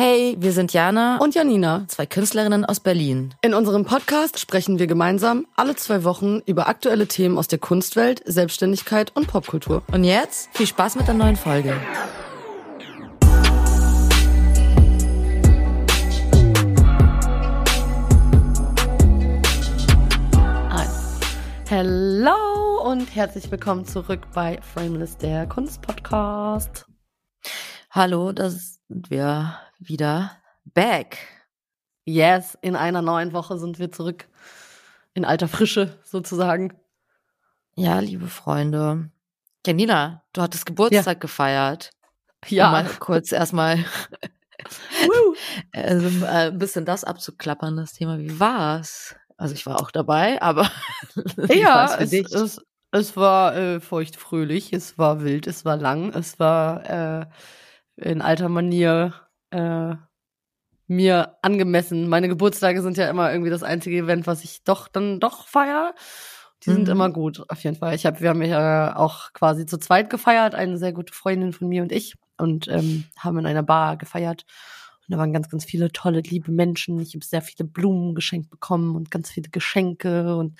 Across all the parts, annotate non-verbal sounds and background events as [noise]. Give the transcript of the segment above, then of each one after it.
Hey, wir sind Jana und Janina, zwei Künstlerinnen aus Berlin. In unserem Podcast sprechen wir gemeinsam alle zwei Wochen über aktuelle Themen aus der Kunstwelt, Selbstständigkeit und Popkultur. Und jetzt viel Spaß mit der neuen Folge. Hello und herzlich willkommen zurück bei Frameless, der Kunstpodcast. Hallo, da sind wir wieder back. Yes, in einer neuen Woche sind wir zurück in alter Frische sozusagen. Ja, liebe Freunde. Janina, du hattest Geburtstag ja. gefeiert. Ja. Um mal kurz erstmal [laughs] also, [laughs] äh, ein bisschen das abzuklappern, das Thema. Wie war's? Also ich war auch dabei, aber [laughs] ja, es, es, es, war äh, feuchtfröhlich, es war wild, es war lang, es war äh, in alter Manier äh, mir angemessen. Meine Geburtstage sind ja immer irgendwie das einzige Event, was ich doch dann doch feiere. Die sind mhm. immer gut, auf jeden Fall. Ich habe, wir haben ja auch quasi zu zweit gefeiert, eine sehr gute Freundin von mir und ich, und ähm, haben in einer Bar gefeiert. Und da waren ganz, ganz viele tolle, liebe Menschen. Ich habe sehr viele Blumen geschenkt bekommen und ganz viele Geschenke und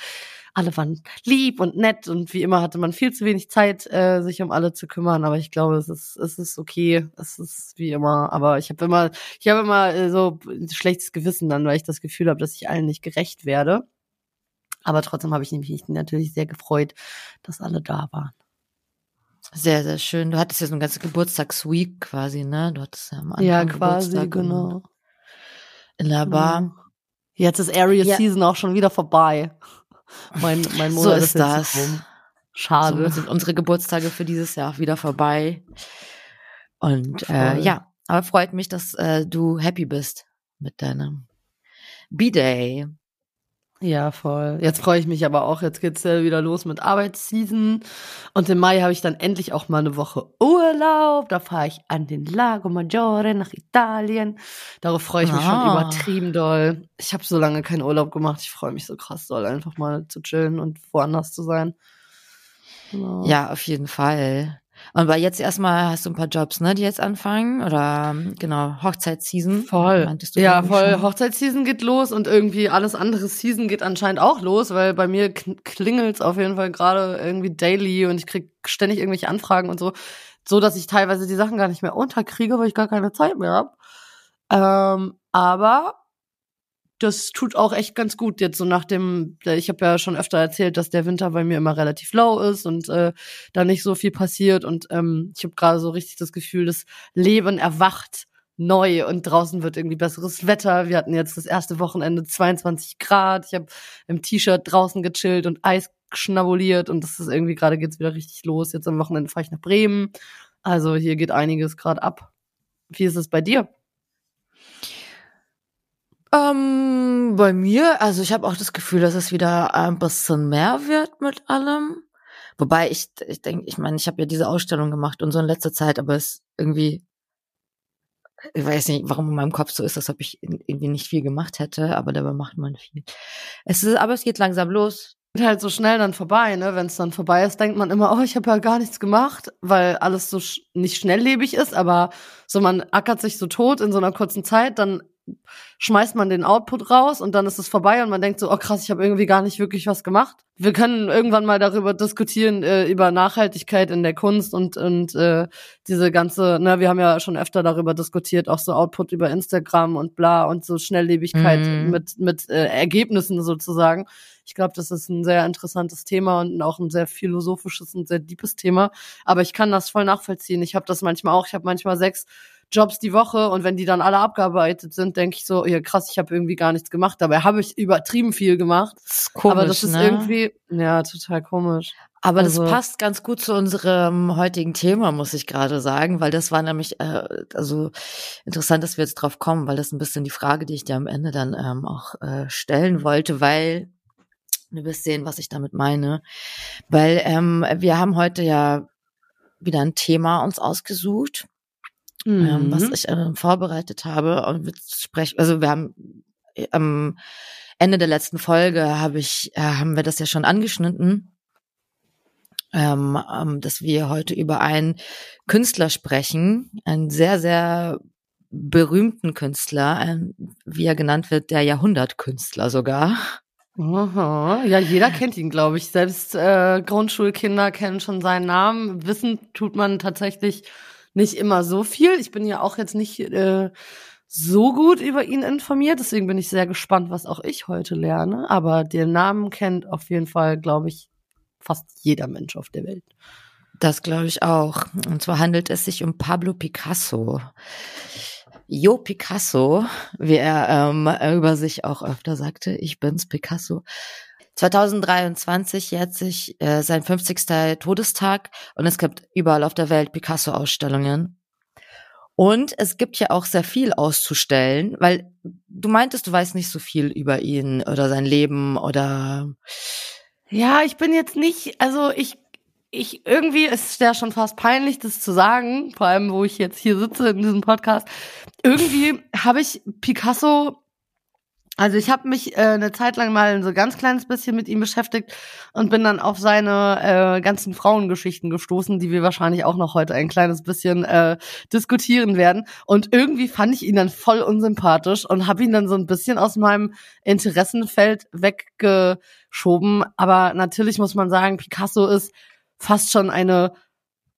alle waren lieb und nett und wie immer hatte man viel zu wenig Zeit, äh, sich um alle zu kümmern. Aber ich glaube, es ist, es ist okay. Es ist wie immer. Aber ich habe immer, ich habe immer äh, so ein schlechtes Gewissen dann, weil ich das Gefühl habe, dass ich allen nicht gerecht werde. Aber trotzdem habe ich mich natürlich sehr gefreut, dass alle da waren. Sehr, sehr schön. Du hattest ja so ein ganzes Geburtstagsweek quasi, ne? Du hattest ja am Anfang Ja, quasi, Geburtstag genau. In der Bar. Mhm. Jetzt ist Area ja. Season auch schon wieder vorbei. Mein, mein Monat so ist, ist das. Rum. Schade. So sind unsere Geburtstage für dieses Jahr auch wieder vorbei. Und äh, ja, aber freut mich, dass äh, du happy bist mit deinem B-Day. Ja, voll. Jetzt freue ich mich aber auch. Jetzt geht's ja wieder los mit Arbeitsseason. Und im Mai habe ich dann endlich auch mal eine Woche Urlaub. Da fahre ich an den Lago Maggiore nach Italien. Darauf freue ich mich ah. schon übertrieben doll. Ich habe so lange keinen Urlaub gemacht. Ich freue mich so krass doll, einfach mal zu chillen und woanders zu sein. Genau. Ja, auf jeden Fall. Und bei jetzt erstmal hast du ein paar Jobs, ne, die jetzt anfangen oder genau Hochzeitsseason. Voll. ja, voll. Schon? Hochzeitsseason geht los und irgendwie alles andere Season geht anscheinend auch los, weil bei mir klingelt's auf jeden Fall gerade irgendwie daily und ich krieg ständig irgendwelche Anfragen und so, so dass ich teilweise die Sachen gar nicht mehr unterkriege, weil ich gar keine Zeit mehr hab. Ähm, aber das tut auch echt ganz gut jetzt so nach dem, ich habe ja schon öfter erzählt, dass der Winter bei mir immer relativ low ist und äh, da nicht so viel passiert und ähm, ich habe gerade so richtig das Gefühl, das Leben erwacht neu und draußen wird irgendwie besseres Wetter. Wir hatten jetzt das erste Wochenende 22 Grad. Ich habe im T-Shirt draußen gechillt und Eis schnabuliert und das ist irgendwie gerade geht's wieder richtig los. Jetzt am Wochenende fahre ich nach Bremen. Also hier geht einiges gerade ab. Wie ist es bei dir? Ähm, bei mir, also ich habe auch das Gefühl, dass es wieder ein bisschen mehr wird mit allem. Wobei ich, ich denke, ich meine, ich habe ja diese Ausstellung gemacht und so in letzter Zeit, aber es irgendwie, ich weiß nicht, warum in meinem Kopf so ist, als ob ich irgendwie nicht viel gemacht hätte, aber dabei macht man viel. Es ist, aber es geht langsam los. Halt so schnell dann vorbei, ne? Wenn es dann vorbei ist, denkt man immer, oh, ich habe ja gar nichts gemacht, weil alles so sch nicht schnelllebig ist, aber so man ackert sich so tot in so einer kurzen Zeit, dann schmeißt man den Output raus und dann ist es vorbei und man denkt so, oh krass, ich habe irgendwie gar nicht wirklich was gemacht. Wir können irgendwann mal darüber diskutieren, äh, über Nachhaltigkeit in der Kunst und, und äh, diese ganze, ne, wir haben ja schon öfter darüber diskutiert, auch so Output über Instagram und bla und so Schnelllebigkeit mhm. mit, mit äh, Ergebnissen sozusagen. Ich glaube, das ist ein sehr interessantes Thema und auch ein sehr philosophisches und sehr deepes Thema. Aber ich kann das voll nachvollziehen. Ich habe das manchmal auch. Ich habe manchmal sechs Jobs die Woche und wenn die dann alle abgearbeitet sind, denke ich so, ja krass, ich habe irgendwie gar nichts gemacht. Dabei habe ich übertrieben viel gemacht. Das ist komisch, aber das ist ne? irgendwie, ja, total komisch. Aber also, das passt ganz gut zu unserem heutigen Thema, muss ich gerade sagen, weil das war nämlich äh, also interessant, dass wir jetzt drauf kommen, weil das ein bisschen die Frage, die ich dir am Ende dann ähm, auch äh, stellen wollte, weil du wirst sehen, was ich damit meine, weil ähm, wir haben heute ja wieder ein Thema uns ausgesucht mhm. ähm, was mhm. ich äh, vorbereitet habe. Und wir sprechen, also wir haben äh, am Ende der letzten Folge habe ich, äh, haben wir das ja schon angeschnitten, ähm, ähm, dass wir heute über einen Künstler sprechen, einen sehr, sehr berühmten Künstler, ein, wie er genannt wird, der Jahrhundertkünstler sogar. Aha. Ja, jeder kennt ihn, glaube ich. Selbst äh, Grundschulkinder kennen schon seinen Namen. Wissen tut man tatsächlich nicht immer so viel. Ich bin ja auch jetzt nicht äh, so gut über ihn informiert, deswegen bin ich sehr gespannt, was auch ich heute lerne. Aber den Namen kennt auf jeden Fall, glaube ich, fast jeder Mensch auf der Welt. Das glaube ich auch. Und zwar handelt es sich um Pablo Picasso. Jo Picasso, wie er ähm, über sich auch öfter sagte, ich bin's Picasso. 2023 jährt sich äh, sein 50. Todestag und es gibt überall auf der Welt Picasso-Ausstellungen. Und es gibt ja auch sehr viel auszustellen, weil du meintest, du weißt nicht so viel über ihn oder sein Leben oder. Ja, ich bin jetzt nicht, also ich ich irgendwie ist es ja schon fast peinlich, das zu sagen, vor allem, wo ich jetzt hier sitze in diesem Podcast. Irgendwie habe ich Picasso, also ich habe mich äh, eine Zeit lang mal so ganz kleines bisschen mit ihm beschäftigt und bin dann auf seine äh, ganzen Frauengeschichten gestoßen, die wir wahrscheinlich auch noch heute ein kleines bisschen äh, diskutieren werden. Und irgendwie fand ich ihn dann voll unsympathisch und habe ihn dann so ein bisschen aus meinem Interessenfeld weggeschoben. Aber natürlich muss man sagen, Picasso ist fast schon eine,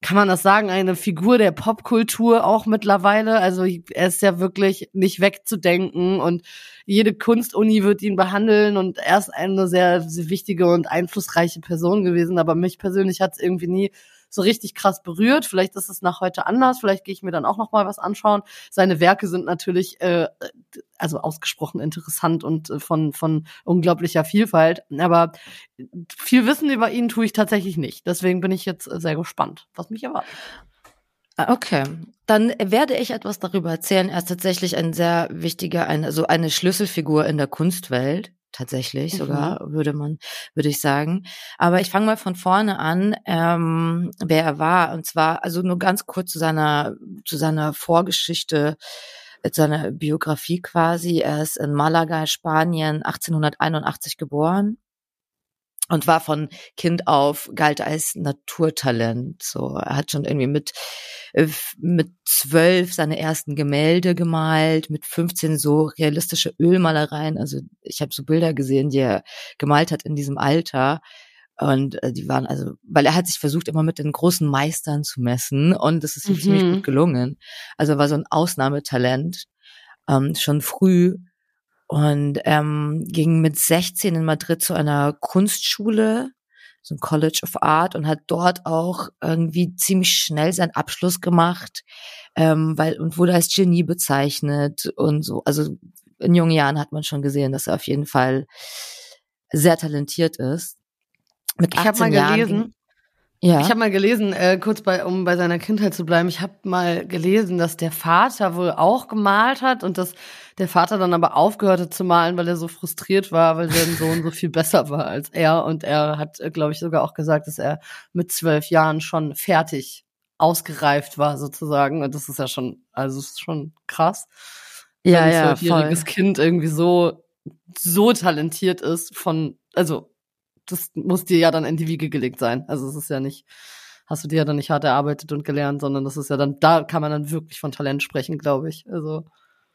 kann man das sagen, eine Figur der Popkultur auch mittlerweile. Also er ist ja wirklich nicht wegzudenken und jede Kunstuni wird ihn behandeln und er ist eine sehr, sehr wichtige und einflussreiche Person gewesen. Aber mich persönlich hat es irgendwie nie so richtig krass berührt. Vielleicht ist es nach heute anders. Vielleicht gehe ich mir dann auch noch mal was anschauen. Seine Werke sind natürlich äh, also ausgesprochen interessant und äh, von von unglaublicher Vielfalt. Aber viel Wissen über ihn tue ich tatsächlich nicht. Deswegen bin ich jetzt sehr gespannt, was mich erwartet. Ah, okay, dann werde ich etwas darüber erzählen. Er ist tatsächlich ein sehr wichtiger, eine, so eine Schlüsselfigur in der Kunstwelt tatsächlich sogar, mhm. würde man, würde ich sagen. Aber ich fange mal von vorne an, ähm, wer er war. Und zwar, also nur ganz kurz zu seiner, zu seiner Vorgeschichte, äh, zu seiner Biografie quasi. Er ist in Malaga, Spanien, 1881 geboren und war von Kind auf galt als Naturtalent. So, er hat schon irgendwie mit äh, mit zwölf seine ersten Gemälde gemalt, mit 15 so realistische Ölmalereien. Also ich habe so Bilder gesehen, die er gemalt hat in diesem Alter. Und äh, die waren also, weil er hat sich versucht, immer mit den großen Meistern zu messen und das ist ihm mhm. ziemlich gut gelungen. Also er war so ein Ausnahmetalent ähm, schon früh und ähm, ging mit 16 in Madrid zu einer Kunstschule, so ein College of Art und hat dort auch irgendwie ziemlich schnell seinen Abschluss gemacht, ähm, weil und wurde als Genie bezeichnet und so. Also in jungen Jahren hat man schon gesehen, dass er auf jeden Fall sehr talentiert ist. Mit 18 ich habe mal Jahren gelesen, ja. Ich habe mal gelesen, äh, kurz bei, um bei seiner Kindheit zu bleiben, ich habe mal gelesen, dass der Vater wohl auch gemalt hat und dass der Vater dann aber aufgehört hat zu malen, weil er so frustriert war, weil sein Sohn so viel besser war als er. Und er hat, äh, glaube ich, sogar auch gesagt, dass er mit zwölf Jahren schon fertig ausgereift war, sozusagen. Und das ist ja schon, also ist schon krass. Ja, ein ja. Zwölfjähriges Kind irgendwie so, so talentiert ist von, also das muss dir ja dann in die Wiege gelegt sein. Also es ist ja nicht, hast du dir ja dann nicht hart erarbeitet und gelernt, sondern das ist ja dann, da kann man dann wirklich von Talent sprechen, glaube ich. Also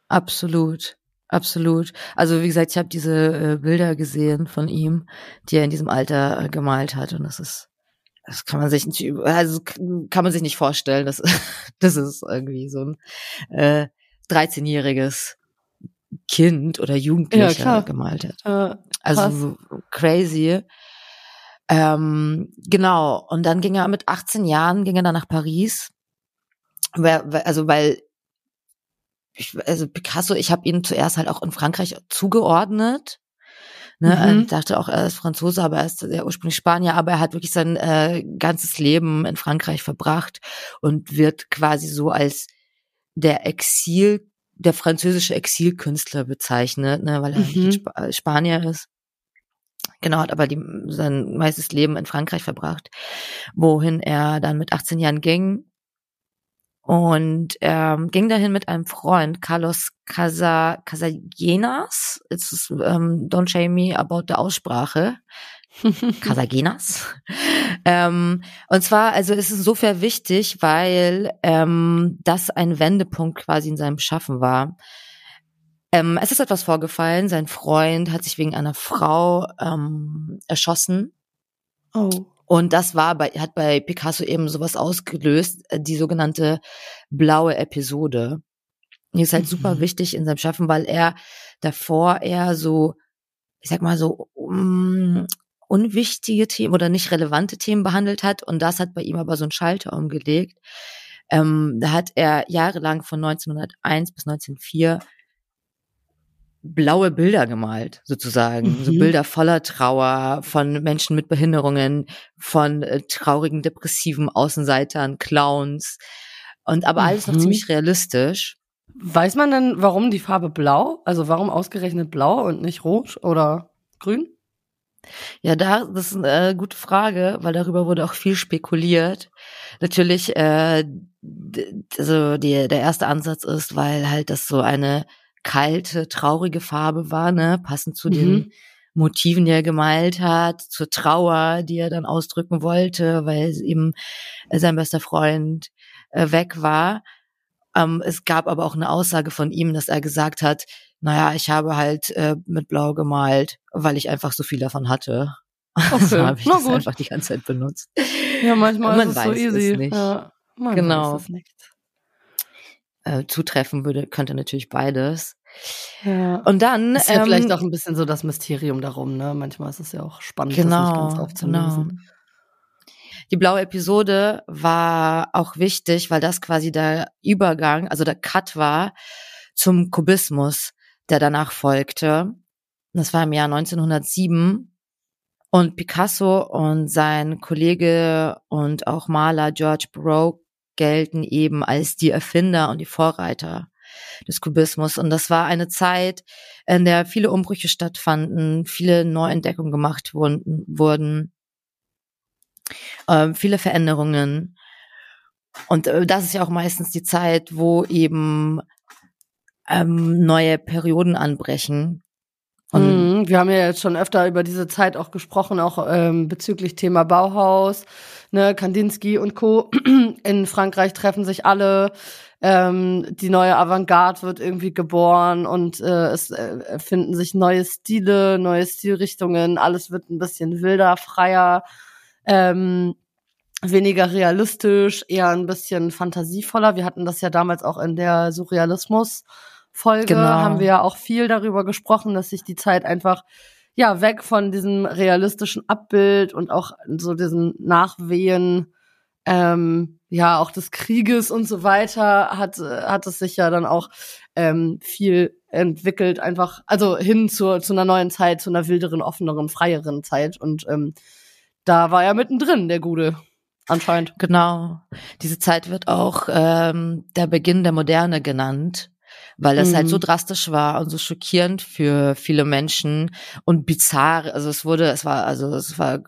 absolut. Absolut. Also wie gesagt, ich habe diese äh, Bilder gesehen von ihm, die er in diesem Alter äh, gemalt hat und das ist das kann man sich nicht also kann man sich nicht vorstellen, dass [laughs] das ist irgendwie so ein äh, 13-jähriges Kind oder Jugendlicher ja, gemalt hat. Äh, also crazy. Ähm, genau. Und dann ging er mit 18 Jahren, ging er dann nach Paris. Also weil ich, also Picasso, ich habe ihn zuerst halt auch in Frankreich zugeordnet. Ne, mhm. Ich dachte auch, er ist Franzose, aber er ist ja ursprünglich Spanier, aber er hat wirklich sein äh, ganzes Leben in Frankreich verbracht und wird quasi so als der Exil, der französische Exilkünstler bezeichnet, ne, weil er mhm. Sp Spanier ist. Genau, hat aber die, sein meistes Leben in Frankreich verbracht, wohin er dann mit 18 Jahren ging. und ähm, ging dahin mit einem Freund, Carlos Casa, Casagenas. It's, um, ähm, don't shame me about the Aussprache. [laughs] Casagenas. Ähm, und zwar, also es ist insofern wichtig, weil ähm, das ein Wendepunkt quasi in seinem Schaffen war. Ähm, es ist etwas vorgefallen. Sein Freund hat sich wegen einer Frau ähm, erschossen. Oh. Und das war bei, hat bei Picasso eben sowas ausgelöst, äh, die sogenannte blaue Episode. Die ist halt mhm. super wichtig in seinem Schaffen, weil er davor eher so, ich sag mal so, um, unwichtige Themen oder nicht relevante Themen behandelt hat. Und das hat bei ihm aber so einen Schalter umgelegt. Ähm, da hat er jahrelang von 1901 bis 1904 blaue Bilder gemalt, sozusagen. Mhm. So Bilder voller Trauer von Menschen mit Behinderungen, von äh, traurigen, depressiven Außenseitern, Clowns. Und aber alles mhm. noch ziemlich realistisch. Weiß man denn, warum die Farbe blau? Also warum ausgerechnet blau und nicht rot oder grün? Ja, da, das ist eine äh, gute Frage, weil darüber wurde auch viel spekuliert. Natürlich, äh, also die, der erste Ansatz ist, weil halt das so eine kalte, traurige Farbe war, ne, passend zu mhm. den Motiven, die er gemalt hat, zur Trauer, die er dann ausdrücken wollte, weil eben sein bester Freund äh, weg war. Ähm, es gab aber auch eine Aussage von ihm, dass er gesagt hat, naja, ich habe halt äh, mit Blau gemalt, weil ich einfach so viel davon hatte. [laughs] Okay. Also habe ich Na das gut. einfach die ganze Zeit benutzt. Ja, manchmal man ist es so easy. Es nicht. Ja, genau. Weiß es nicht äh, zutreffen würde, könnte natürlich beides. Ja. Und dann ist ja ähm, vielleicht auch ein bisschen so das Mysterium darum, ne? Manchmal ist es ja auch spannend, genau, das nicht ganz aufzulösen. Genau. Die blaue Episode war auch wichtig, weil das quasi der Übergang, also der Cut war zum Kubismus, der danach folgte. Das war im Jahr 1907. Und Picasso und sein Kollege und auch Maler George Baroque gelten eben als die Erfinder und die Vorreiter des Kubismus. Und das war eine Zeit, in der viele Umbrüche stattfanden, viele Neuentdeckungen gemacht wurden, äh, viele Veränderungen. Und äh, das ist ja auch meistens die Zeit, wo eben ähm, neue Perioden anbrechen. Und mhm, wir haben ja jetzt schon öfter über diese Zeit auch gesprochen, auch ähm, bezüglich Thema Bauhaus, ne, Kandinsky und Co. [clears throat] In Frankreich treffen sich alle, ähm, die neue Avantgarde wird irgendwie geboren und äh, es äh, finden sich neue Stile, neue Stilrichtungen, alles wird ein bisschen wilder, freier, ähm, weniger realistisch, eher ein bisschen fantasievoller. Wir hatten das ja damals auch in der Surrealismus Folge genau. haben wir ja auch viel darüber gesprochen, dass sich die Zeit einfach ja weg von diesem realistischen Abbild und auch so diesen Nachwehen ähm, ja auch des Krieges und so weiter hat hat es sich ja dann auch ähm, viel entwickelt einfach also hin zur zu einer neuen Zeit zu einer wilderen offeneren freieren Zeit. Und ähm, da war er mittendrin der Gute anscheinend. Genau. Diese Zeit wird auch ähm, der Beginn der Moderne genannt weil das mhm. halt so mhm. drastisch war und so schockierend für viele Menschen und bizarr. Also es wurde, es war, also es war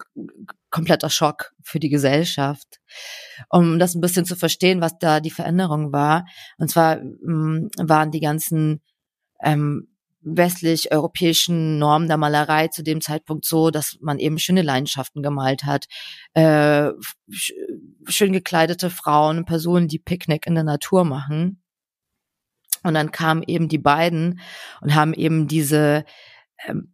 kompletter Schock für die Gesellschaft. Um das ein bisschen zu verstehen, was da die Veränderung war. Und zwar ähm, waren die ganzen ähm, westlich-europäischen Normen der Malerei zu dem Zeitpunkt so, dass man eben schöne Leidenschaften gemalt hat, äh, schön gekleidete Frauen, Personen, die Picknick in der Natur machen. Und dann kamen eben die beiden und haben eben diese ähm,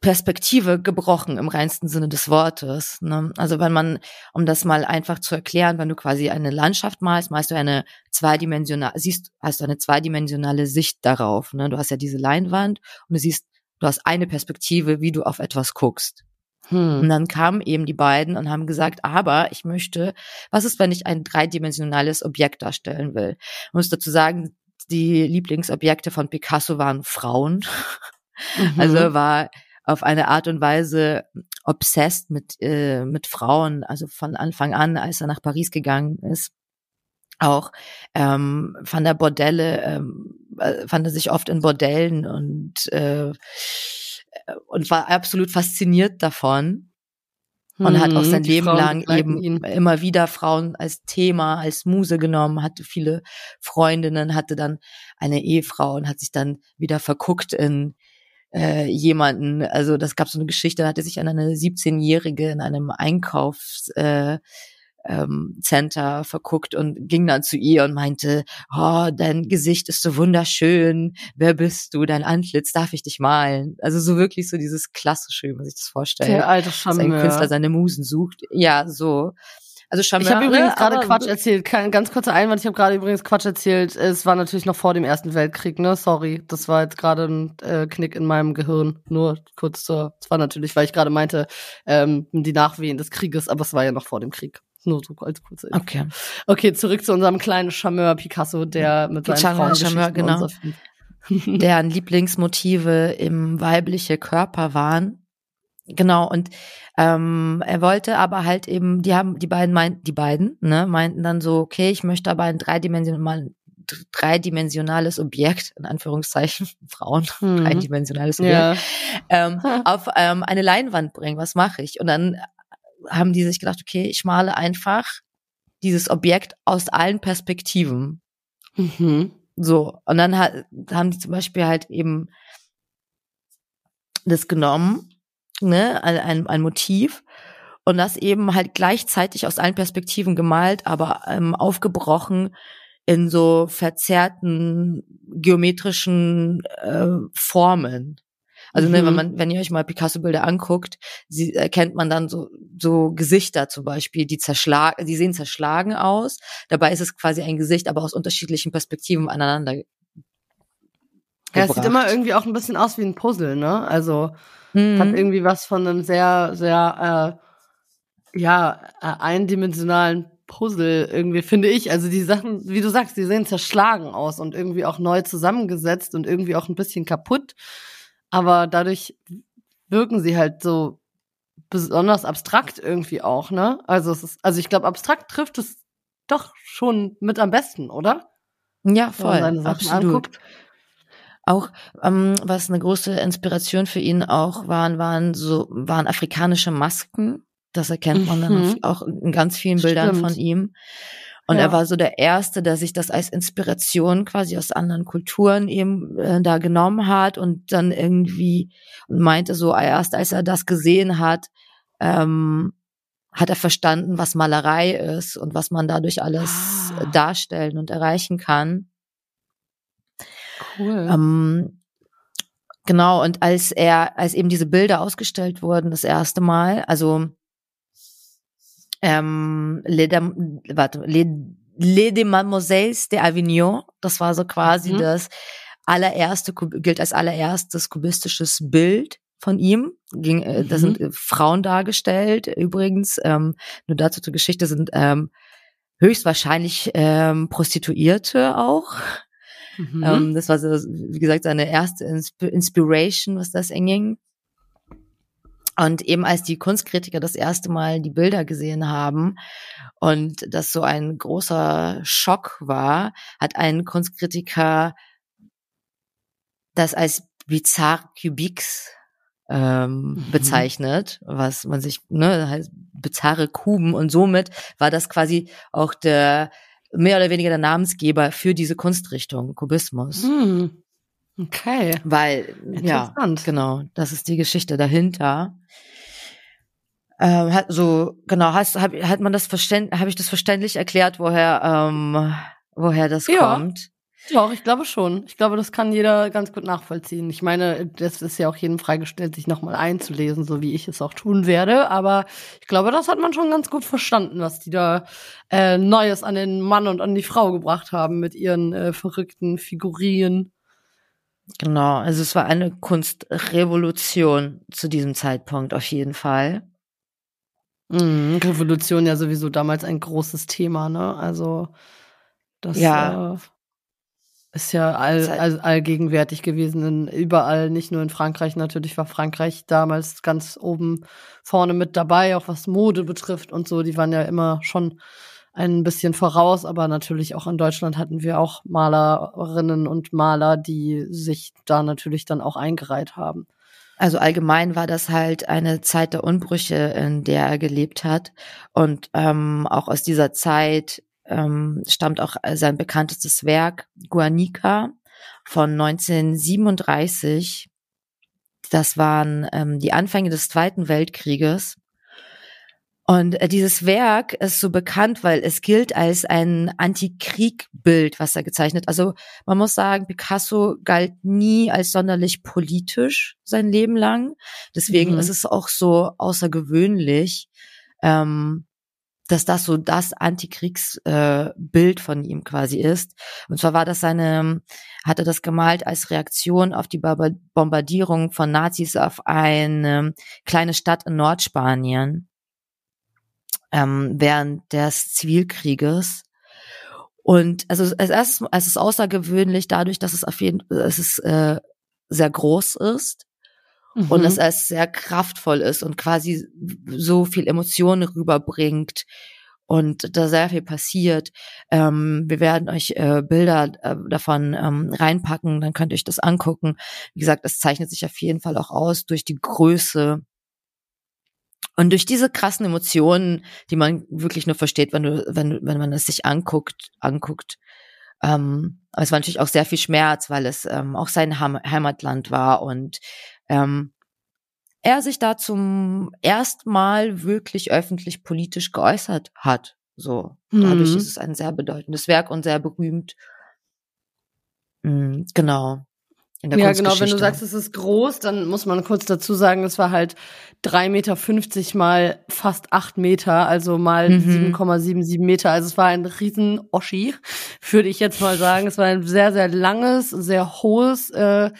Perspektive gebrochen im reinsten Sinne des Wortes. Ne? Also wenn man, um das mal einfach zu erklären, wenn du quasi eine Landschaft malst, malst du eine zweidimensionale, siehst, hast du eine zweidimensionale Sicht darauf. Ne? Du hast ja diese Leinwand und du siehst, du hast eine Perspektive, wie du auf etwas guckst. Hm. Und dann kamen eben die beiden und haben gesagt, aber ich möchte, was ist, wenn ich ein dreidimensionales Objekt darstellen will? Ich muss dazu sagen, die Lieblingsobjekte von Picasso waren Frauen. [laughs] Mhm. Also war auf eine Art und Weise obsessed mit, äh, mit Frauen, also von Anfang an, als er nach Paris gegangen ist. Auch ähm, fand er Bordelle, ähm, äh, fand er sich oft in Bordellen und, äh, und war absolut fasziniert davon. Und hm, hat auch mhm, sein Leben Frauen lang eben ihn. immer wieder Frauen als Thema, als Muse genommen, hatte viele Freundinnen, hatte dann eine Ehefrau und hat sich dann wieder verguckt in äh, jemanden. Also das gab so eine Geschichte, da hatte sich an eine 17-Jährige in einem Einkaufs äh, ähm, Center verguckt und ging dann zu ihr und meinte, oh, dein Gesicht ist so wunderschön, wer bist du, dein Antlitz, darf ich dich malen? Also so wirklich so dieses klassische, wie man sich das vorstellt. Der alte Charmeur. Dass ein Künstler seine Musen sucht. Ja, so. Also Charmeur, ich habe übrigens gerade Quatsch erzählt. Kein, ganz kurzer Einwand. Ich habe gerade übrigens Quatsch erzählt. Es war natürlich noch vor dem Ersten Weltkrieg. Ne, sorry, das war jetzt gerade ein äh, Knick in meinem Gehirn. Nur kurz zur. Es war natürlich, weil ich gerade meinte ähm, die Nachwehen des Krieges, aber es war ja noch vor dem Krieg. Nur so als kurze Info. Okay. Okay, zurück zu unserem kleinen Charmeur Picasso, der mit seinen Charmeur, Charmeur genau. [laughs] deren Lieblingsmotive im weibliche Körper waren. Genau, und ähm, er wollte aber halt eben, die haben, die beiden meinten, die beiden, ne, meinten dann so, okay, ich möchte aber ein dreidimensionales dreidimensionales Objekt, in Anführungszeichen, [laughs] Frauen, mhm. dreidimensionales Objekt, ja. ähm, auf ähm, eine Leinwand bringen. Was mache ich? Und dann haben die sich gedacht, okay, ich male einfach dieses Objekt aus allen Perspektiven. Mhm. So, und dann hat, haben die zum Beispiel halt eben das genommen, ne, ein, ein Motiv und das eben halt gleichzeitig aus allen Perspektiven gemalt, aber ähm, aufgebrochen in so verzerrten geometrischen äh, Formen. Also ne, wenn mhm. man, wenn ihr euch mal Picasso-Bilder anguckt, sie, erkennt man dann so, so Gesichter zum Beispiel, die zerschlagen, die sehen zerschlagen aus. Dabei ist es quasi ein Gesicht, aber aus unterschiedlichen Perspektiven aneinander. Ja, es sieht immer irgendwie auch ein bisschen aus wie ein Puzzle, ne? Also mhm. hat irgendwie was von einem sehr, sehr äh, ja, äh, eindimensionalen Puzzle irgendwie, finde ich. Also die Sachen, wie du sagst, die sehen zerschlagen aus und irgendwie auch neu zusammengesetzt und irgendwie auch ein bisschen kaputt aber dadurch wirken sie halt so besonders abstrakt irgendwie auch, ne? Also es ist, also ich glaube, abstrakt trifft es doch schon mit am besten, oder? Ja, voll, absolut. Anguckt. Auch ähm, was eine große Inspiration für ihn auch waren, waren so waren afrikanische Masken. Das erkennt man mhm. dann auch in ganz vielen Bildern Stimmt. von ihm. Und ja. er war so der Erste, der sich das als Inspiration quasi aus anderen Kulturen eben äh, da genommen hat und dann irgendwie und meinte so, erst als er das gesehen hat, ähm, hat er verstanden, was Malerei ist und was man dadurch alles ah. darstellen und erreichen kann. Cool. Ähm, genau, und als er, als eben diese Bilder ausgestellt wurden, das erste Mal, also ähm, Les, warte, Les, Les des Mademoiselles de Avignon. Das war so quasi mhm. das allererste, gilt als allererstes kubistisches Bild von ihm. Ging, äh, mhm. Da sind äh, Frauen dargestellt. Übrigens, ähm, nur dazu zur Geschichte sind ähm, höchstwahrscheinlich ähm, Prostituierte auch. Mhm. Ähm, das war so, wie gesagt, seine erste Inspiration, was das ging. Und eben als die Kunstkritiker das erste Mal die Bilder gesehen haben und das so ein großer Schock war, hat ein Kunstkritiker das als bizarre Cubics ähm, mhm. bezeichnet, was man sich, ne, heißt bizarre Kuben und somit war das quasi auch der mehr oder weniger der Namensgeber für diese Kunstrichtung, Kubismus. Mhm. Okay. Weil, ja, genau, das ist die Geschichte dahinter. Ähm, hat so, genau, hast, hab, hat man das verständlich, habe ich das verständlich erklärt, woher, ähm, woher das ja. kommt? Doch, ich glaube schon. Ich glaube, das kann jeder ganz gut nachvollziehen. Ich meine, das ist ja auch jedem freigestellt, sich nochmal einzulesen, so wie ich es auch tun werde. Aber ich glaube, das hat man schon ganz gut verstanden, was die da äh, Neues an den Mann und an die Frau gebracht haben mit ihren äh, verrückten Figurien. Genau, also es war eine Kunstrevolution zu diesem Zeitpunkt auf jeden Fall. Mhm, Revolution ja sowieso damals ein großes Thema, ne? Also das ja. Äh, ist ja all, all, allgegenwärtig gewesen, in, überall, nicht nur in Frankreich. Natürlich war Frankreich damals ganz oben vorne mit dabei, auch was Mode betrifft und so. Die waren ja immer schon ein bisschen voraus, aber natürlich auch in Deutschland hatten wir auch Malerinnen und Maler, die sich da natürlich dann auch eingereiht haben. Also allgemein war das halt eine Zeit der Unbrüche, in der er gelebt hat. Und ähm, auch aus dieser Zeit ähm, stammt auch sein bekanntestes Werk, Guanica von 1937. Das waren ähm, die Anfänge des Zweiten Weltkrieges. Und äh, dieses Werk ist so bekannt, weil es gilt als ein Antikriegbild, was er gezeichnet. Also man muss sagen, Picasso galt nie als sonderlich politisch sein Leben lang. Deswegen mhm. ist es auch so außergewöhnlich, ähm, dass das so das Antikriegsbild äh, von ihm quasi ist. Und zwar war das seine, hat er das gemalt als Reaktion auf die Bombardierung von Nazis auf eine kleine Stadt in Nordspanien ähm, während des Zivilkrieges. Und also als erstes, es ist außergewöhnlich dadurch, dass es auf jeden es ist äh, sehr groß ist mhm. und dass es sehr kraftvoll ist und quasi so viel Emotionen rüberbringt und da sehr viel passiert. Ähm, wir werden euch äh, Bilder äh, davon ähm, reinpacken, dann könnt ihr euch das angucken. Wie gesagt, es zeichnet sich auf jeden Fall auch aus durch die Größe und durch diese krassen Emotionen, die man wirklich nur versteht, wenn du, wenn, wenn man es sich anguckt, anguckt. Ähm, aber es war natürlich auch sehr viel Schmerz, weil es ähm, auch sein Heim Heimatland war und ähm, er sich da zum ersten Mal wirklich öffentlich politisch geäußert hat. So, dadurch mhm. ist es ein sehr bedeutendes Werk und sehr berühmt. Mhm, genau Ja, genau, wenn du sagst, es ist groß, dann muss man kurz dazu sagen, es war halt drei Meter fünfzig mal fast acht Meter, also mal mhm. 7,77 Meter. Also es war ein riesen Oschi, würde ich jetzt mal sagen. Es war ein sehr, sehr langes, sehr hohes äh,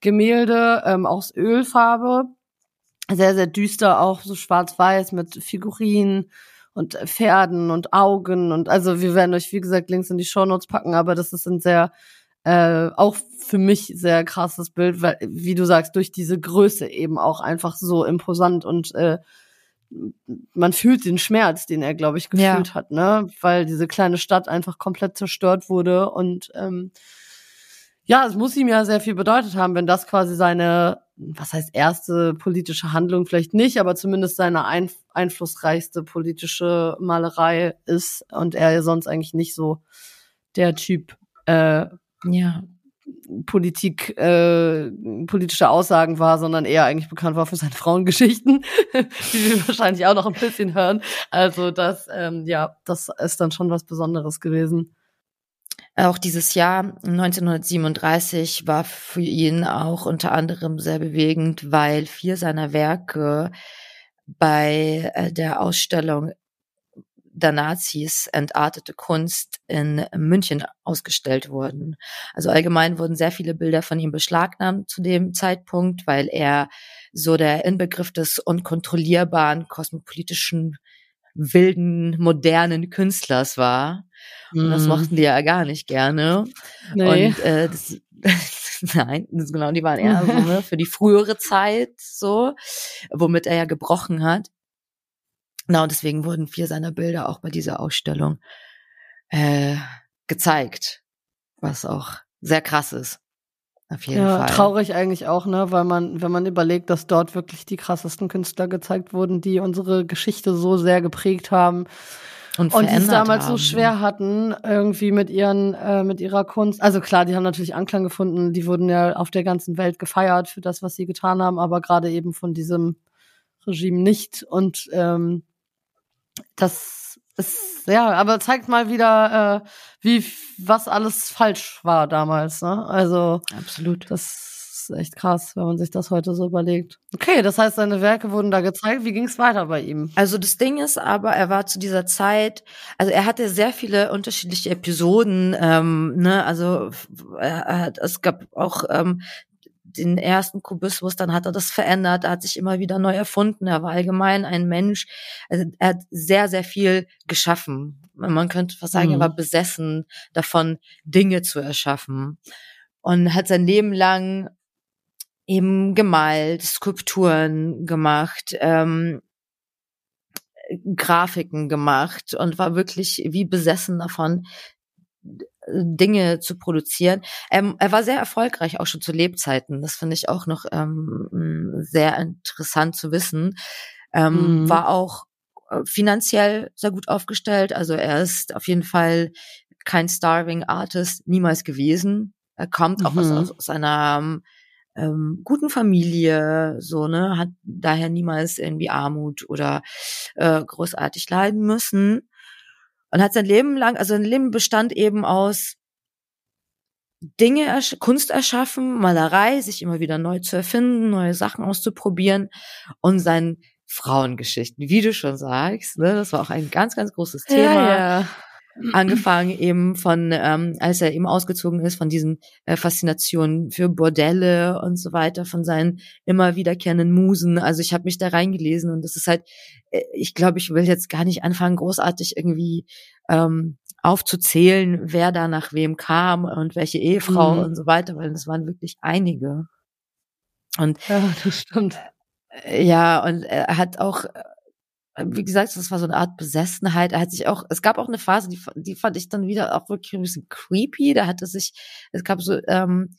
Gemälde ähm, aus Ölfarbe. Sehr, sehr düster, auch so schwarz-weiß mit Figurinen und Pferden und Augen und also wir werden euch, wie gesagt, Links in die Shownotes packen, aber das ist ein sehr äh, auch für mich sehr krasses Bild, weil, wie du sagst, durch diese Größe eben auch einfach so imposant und äh, man fühlt den Schmerz, den er, glaube ich, gefühlt ja. hat, ne? Weil diese kleine Stadt einfach komplett zerstört wurde und ähm, ja, es muss ihm ja sehr viel bedeutet haben, wenn das quasi seine, was heißt erste politische Handlung vielleicht nicht, aber zumindest seine ein, einflussreichste politische Malerei ist und er ja sonst eigentlich nicht so der Typ äh, ja. Politik, äh, politische Aussagen war, sondern eher eigentlich bekannt war für seine [laughs] Frauengeschichten, die wir wahrscheinlich auch noch ein bisschen hören. Also das, ähm, ja, das ist dann schon was Besonderes gewesen. Auch dieses Jahr 1937 war für ihn auch unter anderem sehr bewegend, weil vier seiner Werke bei äh, der Ausstellung der Nazis entartete Kunst in München ausgestellt wurden. Also allgemein wurden sehr viele Bilder von ihm beschlagnahmt zu dem Zeitpunkt, weil er so der Inbegriff des unkontrollierbaren, kosmopolitischen, wilden, modernen Künstlers war. Und das mhm. mochten die ja gar nicht gerne. Nee. Und äh, das, [laughs] nein, genau, die waren eher so ne, für die frühere Zeit so, womit er ja gebrochen hat. Genau, deswegen wurden vier seiner Bilder auch bei dieser Ausstellung äh, gezeigt, was auch sehr krass ist. Auf jeden ja, Fall. Traurig eigentlich auch, ne, weil man, wenn man überlegt, dass dort wirklich die krassesten Künstler gezeigt wurden, die unsere Geschichte so sehr geprägt haben und, und die es damals haben. so schwer hatten, irgendwie mit ihren, äh, mit ihrer Kunst. Also klar, die haben natürlich Anklang gefunden, die wurden ja auf der ganzen Welt gefeiert für das, was sie getan haben, aber gerade eben von diesem Regime nicht. Und ähm, das ist, ja, aber zeigt mal wieder, äh, wie, was alles falsch war damals, ne? Also. Absolut. Das ist echt krass, wenn man sich das heute so überlegt. Okay, das heißt, seine Werke wurden da gezeigt. Wie ging es weiter bei ihm? Also das Ding ist aber, er war zu dieser Zeit, also er hatte sehr viele unterschiedliche Episoden, ähm, ne, also er, er, es gab auch ähm, den ersten Kubismus, dann hat er das verändert, er hat sich immer wieder neu erfunden, er war allgemein ein Mensch, also er hat sehr, sehr viel geschaffen. Man könnte fast sagen, mhm. er war besessen davon, Dinge zu erschaffen und hat sein Leben lang eben gemalt, Skulpturen gemacht, ähm, Grafiken gemacht und war wirklich wie besessen davon, Dinge zu produzieren. Ähm, er war sehr erfolgreich, auch schon zu Lebzeiten. Das finde ich auch noch ähm, sehr interessant zu wissen. Ähm, mhm. War auch äh, finanziell sehr gut aufgestellt. Also er ist auf jeden Fall kein Starving Artist, niemals gewesen. Er kommt auch mhm. aus, aus einer ähm, guten Familie, so, ne, hat daher niemals irgendwie Armut oder äh, großartig leiden müssen. Und hat sein Leben lang, also sein Leben bestand eben aus Dinge, Kunst erschaffen, Malerei, sich immer wieder neu zu erfinden, neue Sachen auszuprobieren und sein Frauengeschichten, wie du schon sagst. Ne? Das war auch ein ganz, ganz großes Thema. Ja, ja. Angefangen eben von, ähm, als er eben ausgezogen ist, von diesen äh, Faszinationen für Bordelle und so weiter, von seinen immer wiederkehrenden Musen. Also ich habe mich da reingelesen und das ist halt, äh, ich glaube, ich will jetzt gar nicht anfangen, großartig irgendwie ähm, aufzuzählen, wer da nach wem kam und welche Ehefrau mhm. und so weiter, weil das waren wirklich einige. Und ja, das stimmt. Äh, ja, und er hat auch, äh, wie gesagt, das war so eine Art Besessenheit. Er hat sich auch, es gab auch eine Phase, die, die fand ich dann wieder auch wirklich ein bisschen creepy. Da hat er sich, es gab so ähm,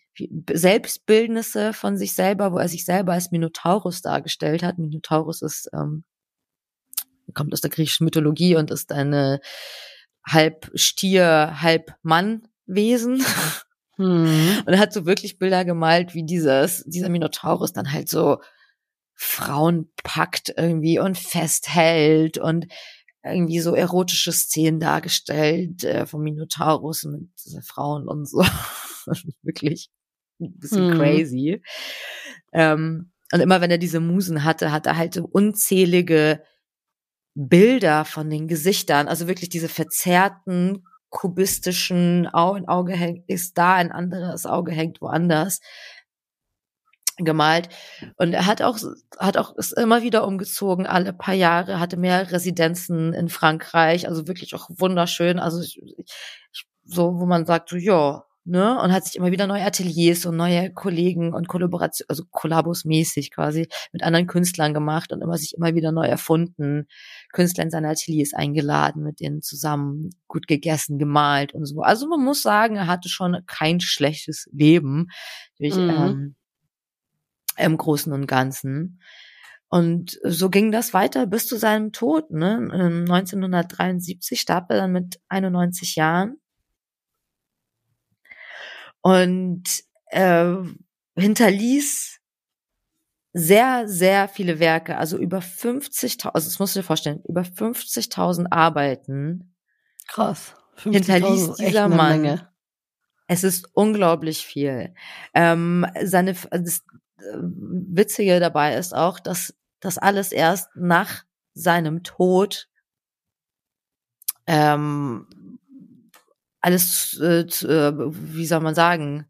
Selbstbildnisse von sich selber, wo er sich selber als Minotaurus dargestellt hat. Minotaurus ist, ähm, kommt aus der griechischen Mythologie und ist eine halb Stier, halb Mannwesen. Hm. [laughs] Und er hat so wirklich Bilder gemalt, wie dieses, dieser Minotaurus dann halt so Frauen packt irgendwie und festhält und irgendwie so erotische Szenen dargestellt äh, vom Minotaurus mit Frauen und so. [laughs] Wirklich ein bisschen hm. crazy. Ähm, und immer wenn er diese Musen hatte, hat er halt so unzählige Bilder von den Gesichtern, also wirklich diese verzerrten, kubistischen, ein Auge hängt, ist da, ein anderes Auge hängt woanders gemalt. Und er hat auch, hat auch, ist immer wieder umgezogen, alle paar Jahre, hatte mehr Residenzen in Frankreich, also wirklich auch wunderschön. Also ich, ich, so, wo man sagt, so, ja, ne, und hat sich immer wieder neue Ateliers und neue Kollegen und Kollaboration, also Kollabos-mäßig quasi mit anderen Künstlern gemacht und immer sich immer wieder neu erfunden, Künstler in seine Ateliers eingeladen, mit denen zusammen gut gegessen, gemalt und so. Also man muss sagen, er hatte schon kein schlechtes Leben. Ich, mhm. ähm, im Großen und Ganzen. Und so ging das weiter bis zu seinem Tod. Ne? 1973 starb er dann mit 91 Jahren. Und äh, hinterließ sehr, sehr viele Werke, also über 50.000, also das musst du dir vorstellen, über 50.000 Arbeiten. Krass. Hinterließ dieser Mann. Menge. Es ist unglaublich viel. Ähm, seine, das, Witzige dabei ist auch, dass das alles erst nach seinem Tod ähm, alles, äh, äh, wie soll man sagen,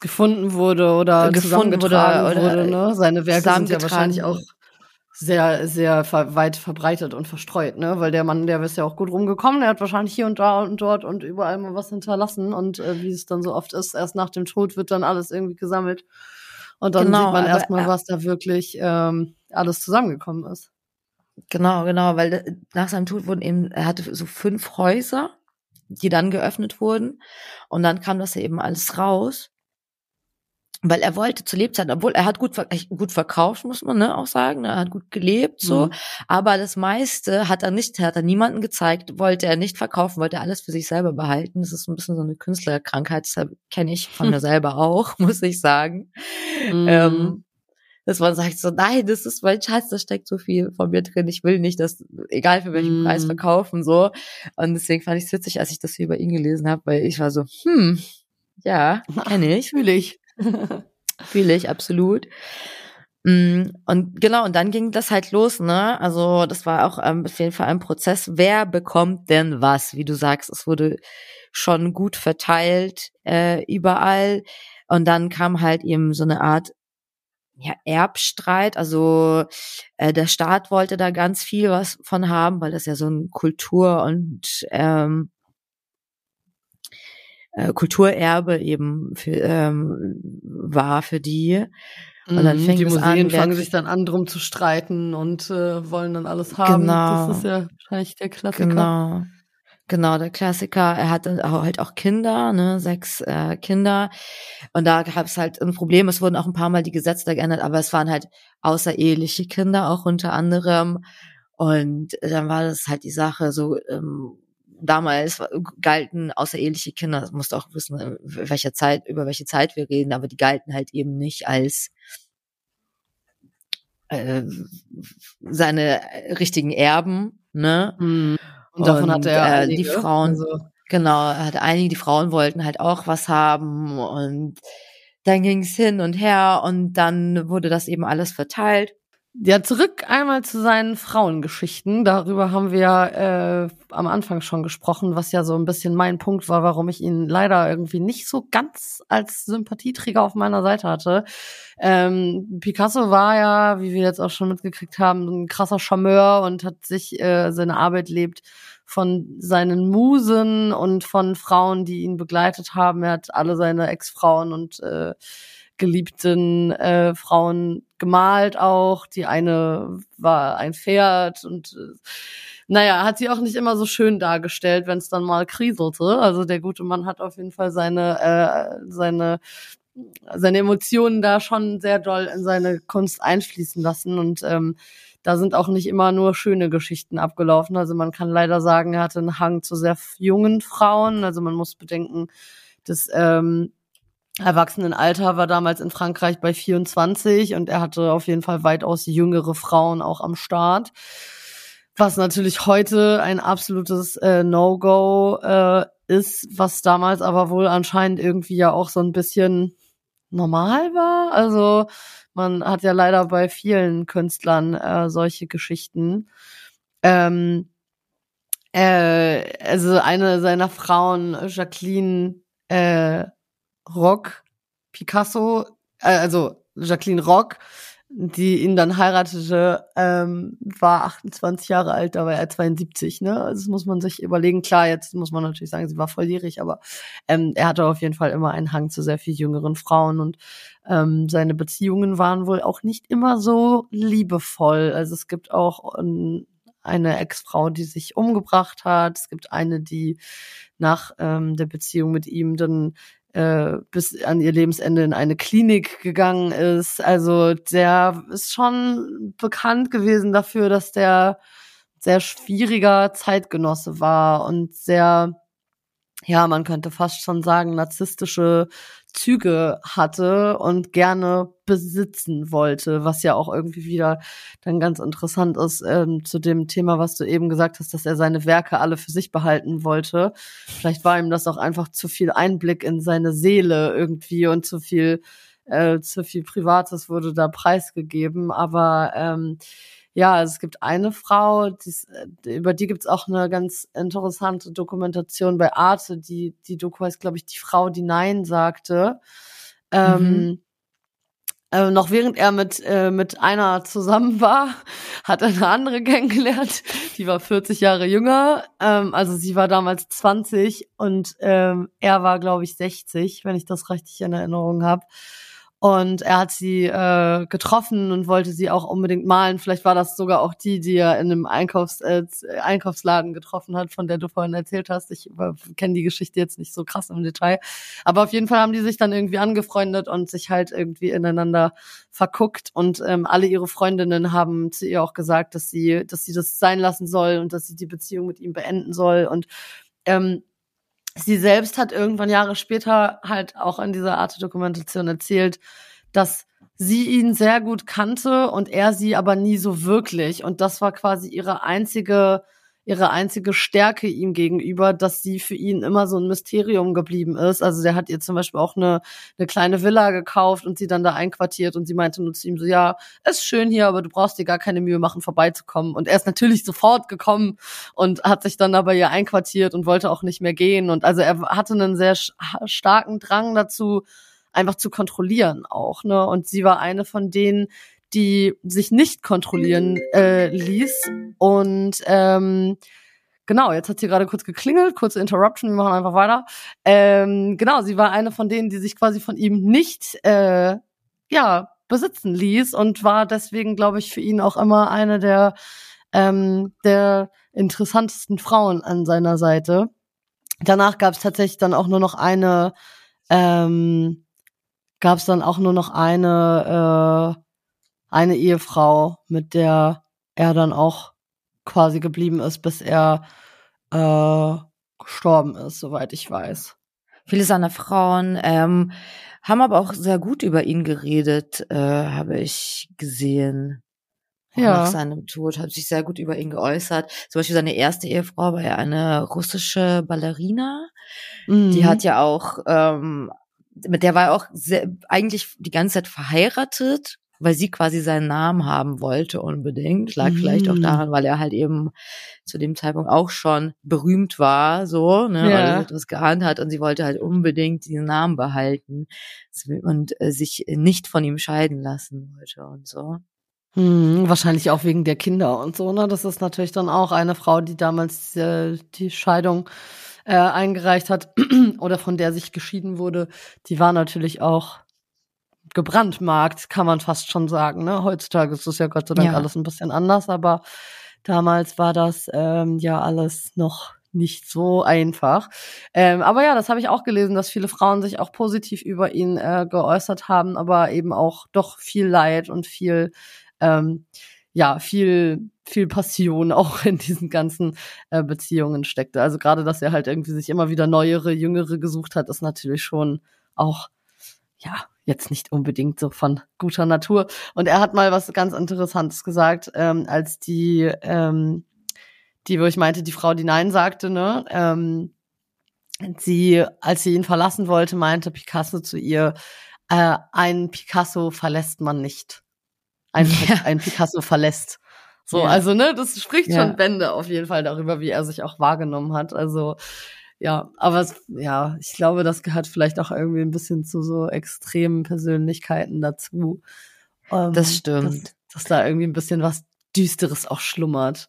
gefunden wurde oder gefunden wurde, oder, wurde, ne? Seine Werke sind ja wahrscheinlich auch sehr, sehr weit verbreitet und verstreut, ne? Weil der Mann, der ist ja auch gut rumgekommen, der hat wahrscheinlich hier und da und dort und überall mal was hinterlassen. Und äh, wie es dann so oft ist, erst nach dem Tod wird dann alles irgendwie gesammelt. Und dann genau, sieht man erstmal, was da wirklich ähm, alles zusammengekommen ist. Genau, genau, weil äh, nach seinem Tod wurden eben, er hatte so fünf Häuser, die dann geöffnet wurden. Und dann kam das eben alles raus weil er wollte zu Lebzeiten, obwohl er hat gut, gut verkauft, muss man ne, auch sagen, er hat gut gelebt, so, mhm. aber das meiste hat er nicht, hat er niemanden gezeigt, wollte er nicht verkaufen, wollte er alles für sich selber behalten. Das ist ein bisschen so eine Künstlerkrankheit, das kenne ich von [laughs] mir selber auch, [laughs] muss ich sagen. Mhm. Ähm, dass man sagt so, nein, das ist mein Schatz, da steckt so viel von mir drin, ich will nicht das, egal für welchen mm. Preis verkaufen, so. Und deswegen fand ich es witzig, als ich das hier über ihn gelesen habe, weil ich war so, hm, ja, [laughs] kenne ich. Fühle ich. Fühle ich, absolut. Mm, und genau, und dann ging das halt los, ne? Also das war auch ähm, auf jeden Fall ein Prozess. Wer bekommt denn was? Wie du sagst, es wurde schon gut verteilt äh, überall. Und dann kam halt eben so eine Art ja, Erbstreit. Also äh, der Staat wollte da ganz viel was von haben, weil das ja so ein Kultur- und ähm, äh, Kulturerbe eben für, ähm, war für die. Und dann mhm, fängt die Museen an, fangen sich dann an, drum zu streiten und äh, wollen dann alles haben. Genau. Das ist ja wahrscheinlich der Klassiker. Genau. Genau, der Klassiker. Er hatte halt auch Kinder, ne, sechs äh, Kinder. Und da gab es halt ein Problem. Es wurden auch ein paar Mal die Gesetze geändert, aber es waren halt außereheliche Kinder auch unter anderem. Und dann war das halt die Sache so, ähm, damals galten außereheliche Kinder, das musst du auch wissen, äh, welcher Zeit, über welche Zeit wir reden, aber die galten halt eben nicht als äh, seine richtigen Erben, ne? Mhm. Und davon und, hatte er äh, die Frauen, also. genau, er hatte einige, die Frauen wollten halt auch was haben und dann ging es hin und her und dann wurde das eben alles verteilt. Ja, zurück einmal zu seinen Frauengeschichten. Darüber haben wir äh, am Anfang schon gesprochen, was ja so ein bisschen mein Punkt war, warum ich ihn leider irgendwie nicht so ganz als Sympathieträger auf meiner Seite hatte. Ähm, Picasso war ja, wie wir jetzt auch schon mitgekriegt haben, ein krasser Charmeur und hat sich äh, seine Arbeit lebt von seinen Musen und von Frauen, die ihn begleitet haben. Er hat alle seine Ex-Frauen und äh, geliebten äh, Frauen gemalt auch. Die eine war ein Pferd und äh, naja, hat sie auch nicht immer so schön dargestellt, wenn es dann mal kriselte. Also der gute Mann hat auf jeden Fall seine, äh, seine, seine Emotionen da schon sehr doll in seine Kunst einfließen lassen. Und ähm, da sind auch nicht immer nur schöne Geschichten abgelaufen. Also man kann leider sagen, er hatte einen Hang zu sehr jungen Frauen. Also man muss bedenken, dass ähm, Erwachsenenalter war damals in Frankreich bei 24 und er hatte auf jeden Fall weitaus jüngere Frauen auch am Start. Was natürlich heute ein absolutes äh, No-Go äh, ist, was damals aber wohl anscheinend irgendwie ja auch so ein bisschen normal war. Also man hat ja leider bei vielen Künstlern äh, solche Geschichten. Ähm, äh, also eine seiner Frauen, Jacqueline äh, Rock Picasso, äh, also Jacqueline Rock, die ihn dann heiratete, ähm, war 28 Jahre alt, da war er 72, ne? Also das muss man sich überlegen. Klar, jetzt muss man natürlich sagen, sie war volljährig, aber ähm, er hatte auf jeden Fall immer einen Hang zu sehr viel jüngeren Frauen und ähm, seine Beziehungen waren wohl auch nicht immer so liebevoll. Also es gibt auch ähm, eine Ex-Frau, die sich umgebracht hat. Es gibt eine, die nach ähm, der Beziehung mit ihm dann äh, bis an ihr Lebensende in eine Klinik gegangen ist. Also der ist schon bekannt gewesen dafür, dass der sehr schwieriger Zeitgenosse war und sehr ja, man könnte fast schon sagen, narzisstische Züge hatte und gerne besitzen wollte, was ja auch irgendwie wieder dann ganz interessant ist ähm, zu dem Thema, was du eben gesagt hast, dass er seine Werke alle für sich behalten wollte. Vielleicht war ihm das auch einfach zu viel Einblick in seine Seele irgendwie und zu viel, äh, zu viel Privates wurde da preisgegeben, aber ähm, ja, also es gibt eine Frau, die's, äh, über die gibt's auch eine ganz interessante Dokumentation bei Arte. Die, die Doku heißt, glaube ich, die Frau, die Nein sagte. Ähm, mhm. äh, noch während er mit, äh, mit einer zusammen war, [laughs] hat er eine andere kennengelernt. Die war 40 Jahre jünger. Ähm, also sie war damals 20 und ähm, er war, glaube ich, 60, wenn ich das richtig in Erinnerung habe. Und er hat sie äh, getroffen und wollte sie auch unbedingt malen. Vielleicht war das sogar auch die, die er in einem Einkaufs äh, Einkaufsladen getroffen hat, von der du vorhin erzählt hast. Ich äh, kenne die Geschichte jetzt nicht so krass im Detail. Aber auf jeden Fall haben die sich dann irgendwie angefreundet und sich halt irgendwie ineinander verguckt. Und ähm, alle ihre Freundinnen haben zu ihr auch gesagt, dass sie, dass sie das sein lassen soll und dass sie die Beziehung mit ihm beenden soll. Und ähm, sie selbst hat irgendwann Jahre später halt auch in dieser Art Dokumentation erzählt, dass sie ihn sehr gut kannte und er sie aber nie so wirklich. Und das war quasi ihre einzige ihre einzige Stärke ihm gegenüber, dass sie für ihn immer so ein Mysterium geblieben ist. Also der hat ihr zum Beispiel auch eine, eine kleine Villa gekauft und sie dann da einquartiert und sie meinte nur zu ihm so, ja, ist schön hier, aber du brauchst dir gar keine Mühe machen, vorbeizukommen. Und er ist natürlich [laughs] sofort gekommen und hat sich dann aber ihr einquartiert und wollte auch nicht mehr gehen. Und also er hatte einen sehr starken Drang dazu, einfach zu kontrollieren auch, ne? Und sie war eine von denen, die sich nicht kontrollieren äh, ließ. Und ähm, genau, jetzt hat sie gerade kurz geklingelt, kurze Interruption, wir machen einfach weiter. Ähm, genau, sie war eine von denen, die sich quasi von ihm nicht äh, ja besitzen ließ und war deswegen, glaube ich, für ihn auch immer eine der ähm, der interessantesten Frauen an seiner Seite. Danach gab es tatsächlich dann auch nur noch eine, ähm, gab es dann auch nur noch eine, äh, eine Ehefrau, mit der er dann auch quasi geblieben ist, bis er äh, gestorben ist, soweit ich weiß. Viele seiner Frauen ähm, haben aber auch sehr gut über ihn geredet, äh, habe ich gesehen. Ja. Nach seinem Tod hat sich sehr gut über ihn geäußert. Zum Beispiel seine erste Ehefrau war ja eine russische Ballerina. Mhm. Die hat ja auch, ähm, mit der war er auch sehr, eigentlich die ganze Zeit verheiratet weil sie quasi seinen Namen haben wollte unbedingt. Lag mhm. vielleicht auch mm. daran, weil er halt eben zu dem Zeitpunkt auch schon berühmt war, so, ne, ja. weil er etwas geahnt hat und sie wollte halt unbedingt diesen Namen behalten und äh, sich nicht von ihm scheiden lassen wollte und so. Hm, wahrscheinlich auch wegen der Kinder und so, ne? Das ist natürlich dann auch eine Frau, die damals äh, die Scheidung äh, eingereicht hat [clears throat] oder von der sich geschieden wurde. Die war natürlich auch gebrandmarkt, kann man fast schon sagen. Ne? Heutzutage ist es ja Gott sei Dank ja. alles ein bisschen anders, aber damals war das ähm, ja alles noch nicht so einfach. Ähm, aber ja, das habe ich auch gelesen, dass viele Frauen sich auch positiv über ihn äh, geäußert haben, aber eben auch doch viel Leid und viel, ähm, ja, viel, viel Passion [laughs] auch in diesen ganzen äh, Beziehungen steckte. Also gerade, dass er halt irgendwie sich immer wieder neuere, jüngere gesucht hat, ist natürlich schon auch, ja, jetzt nicht unbedingt so von guter Natur. Und er hat mal was ganz Interessantes gesagt, ähm, als die, ähm, die, wo ich meinte, die Frau, die Nein sagte, ne, ähm, sie, als sie ihn verlassen wollte, meinte Picasso zu ihr, äh, ein Picasso verlässt man nicht. Ein, [laughs] ja. ein Picasso verlässt. So, ja. also, ne, das spricht ja. schon Bände auf jeden Fall darüber, wie er sich auch wahrgenommen hat. Also, ja, aber es, ja, ich glaube, das gehört vielleicht auch irgendwie ein bisschen zu so extremen Persönlichkeiten dazu. Ähm, das stimmt. Dass, dass, da irgendwie ein bisschen was Düsteres auch schlummert.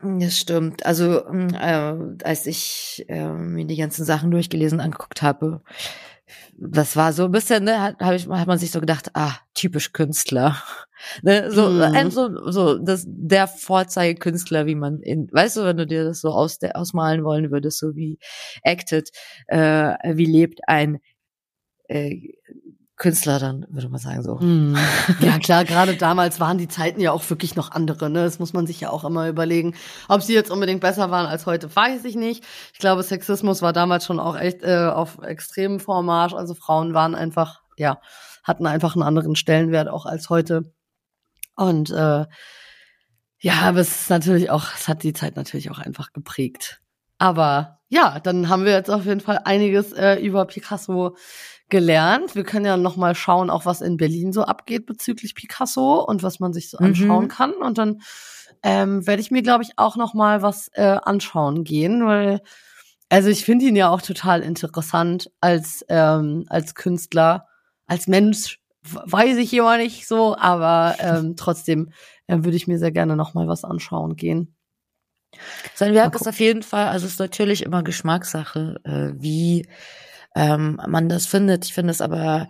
Das stimmt. Also mm, äh, als ich äh, mir die ganzen Sachen durchgelesen angeguckt habe, das war so ein bisschen, ne, hat, hab ich, hat man sich so gedacht, ah, typisch Künstler. [laughs] Ne, so, ein, so, so, das, der Vorzeigekünstler, wie man in, weißt du, wenn du dir das so aus, der, ausmalen wollen würdest, so wie acted, äh, wie lebt ein äh, Künstler dann, würde man sagen so. Mm. [laughs] Ja klar, gerade damals waren die Zeiten ja auch wirklich noch andere. Ne? Das muss man sich ja auch immer überlegen. Ob sie jetzt unbedingt besser waren als heute, weiß ich nicht. Ich glaube, Sexismus war damals schon auch echt äh, auf extremem Vormarsch. Also Frauen waren einfach, ja, hatten einfach einen anderen Stellenwert auch als heute. Und äh, ja, aber es ist natürlich auch, es hat die Zeit natürlich auch einfach geprägt. Aber ja, dann haben wir jetzt auf jeden Fall einiges äh, über Picasso gelernt. Wir können ja noch mal schauen, auch was in Berlin so abgeht bezüglich Picasso und was man sich so anschauen mhm. kann. Und dann ähm, werde ich mir, glaube ich, auch noch mal was äh, anschauen gehen, weil also ich finde ihn ja auch total interessant als ähm, als Künstler, als Mensch weiß ich immer nicht so, aber ähm, [laughs] trotzdem äh, würde ich mir sehr gerne noch mal was anschauen gehen. Sein Werk ist auf jeden Fall, also es ist natürlich immer Geschmackssache, äh, wie ähm, man das findet. Ich finde es aber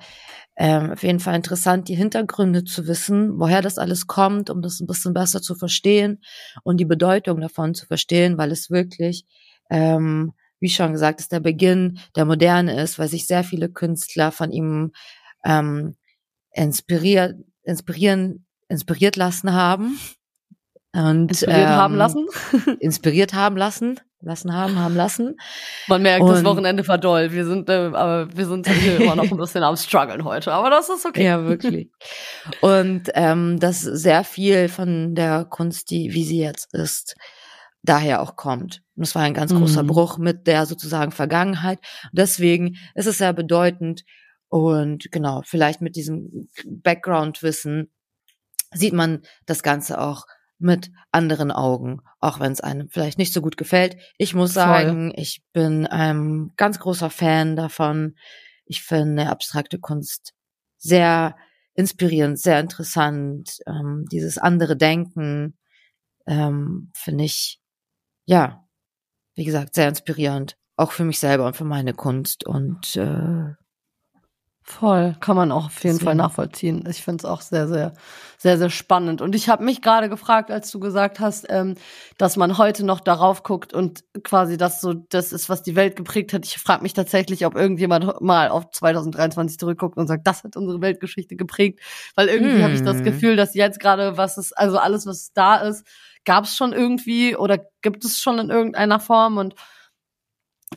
ähm, auf jeden Fall interessant, die Hintergründe zu wissen, woher das alles kommt, um das ein bisschen besser zu verstehen und die Bedeutung davon zu verstehen, weil es wirklich, ähm, wie schon gesagt, ist der Beginn der Moderne ist, weil sich sehr viele Künstler von ihm ähm, inspiriert, inspirieren, inspiriert lassen haben. Und, inspiriert ähm, haben lassen? inspiriert haben lassen lassen haben, haben lassen. Man merkt, und das Wochenende war doll. Wir sind, äh, aber wir sind hier [laughs] immer noch ein bisschen am struggeln heute, aber das ist okay. Ja, wirklich. Und ähm, dass sehr viel von der Kunst, die wie sie jetzt ist, daher auch kommt. Und das war ein ganz großer mhm. Bruch mit der sozusagen Vergangenheit. Deswegen ist es sehr bedeutend und genau, vielleicht mit diesem Background-Wissen sieht man das Ganze auch mit anderen Augen, auch wenn es einem vielleicht nicht so gut gefällt. Ich muss sagen, Voll. ich bin ein ganz großer Fan davon. Ich finde abstrakte Kunst sehr inspirierend, sehr interessant. Ähm, dieses andere Denken ähm, finde ich, ja, wie gesagt, sehr inspirierend. Auch für mich selber und für meine Kunst. Und äh, Voll, kann man auch auf jeden Deswegen. Fall nachvollziehen. Ich finde es auch sehr, sehr, sehr, sehr spannend. Und ich habe mich gerade gefragt, als du gesagt hast, ähm, dass man heute noch darauf guckt und quasi das so, das ist, was die Welt geprägt hat. Ich frage mich tatsächlich, ob irgendjemand mal auf 2023 zurückguckt und sagt, das hat unsere Weltgeschichte geprägt. Weil irgendwie hm. habe ich das hm. Gefühl, dass jetzt gerade, was ist, also alles, was da ist, gab es schon irgendwie oder gibt es schon in irgendeiner Form und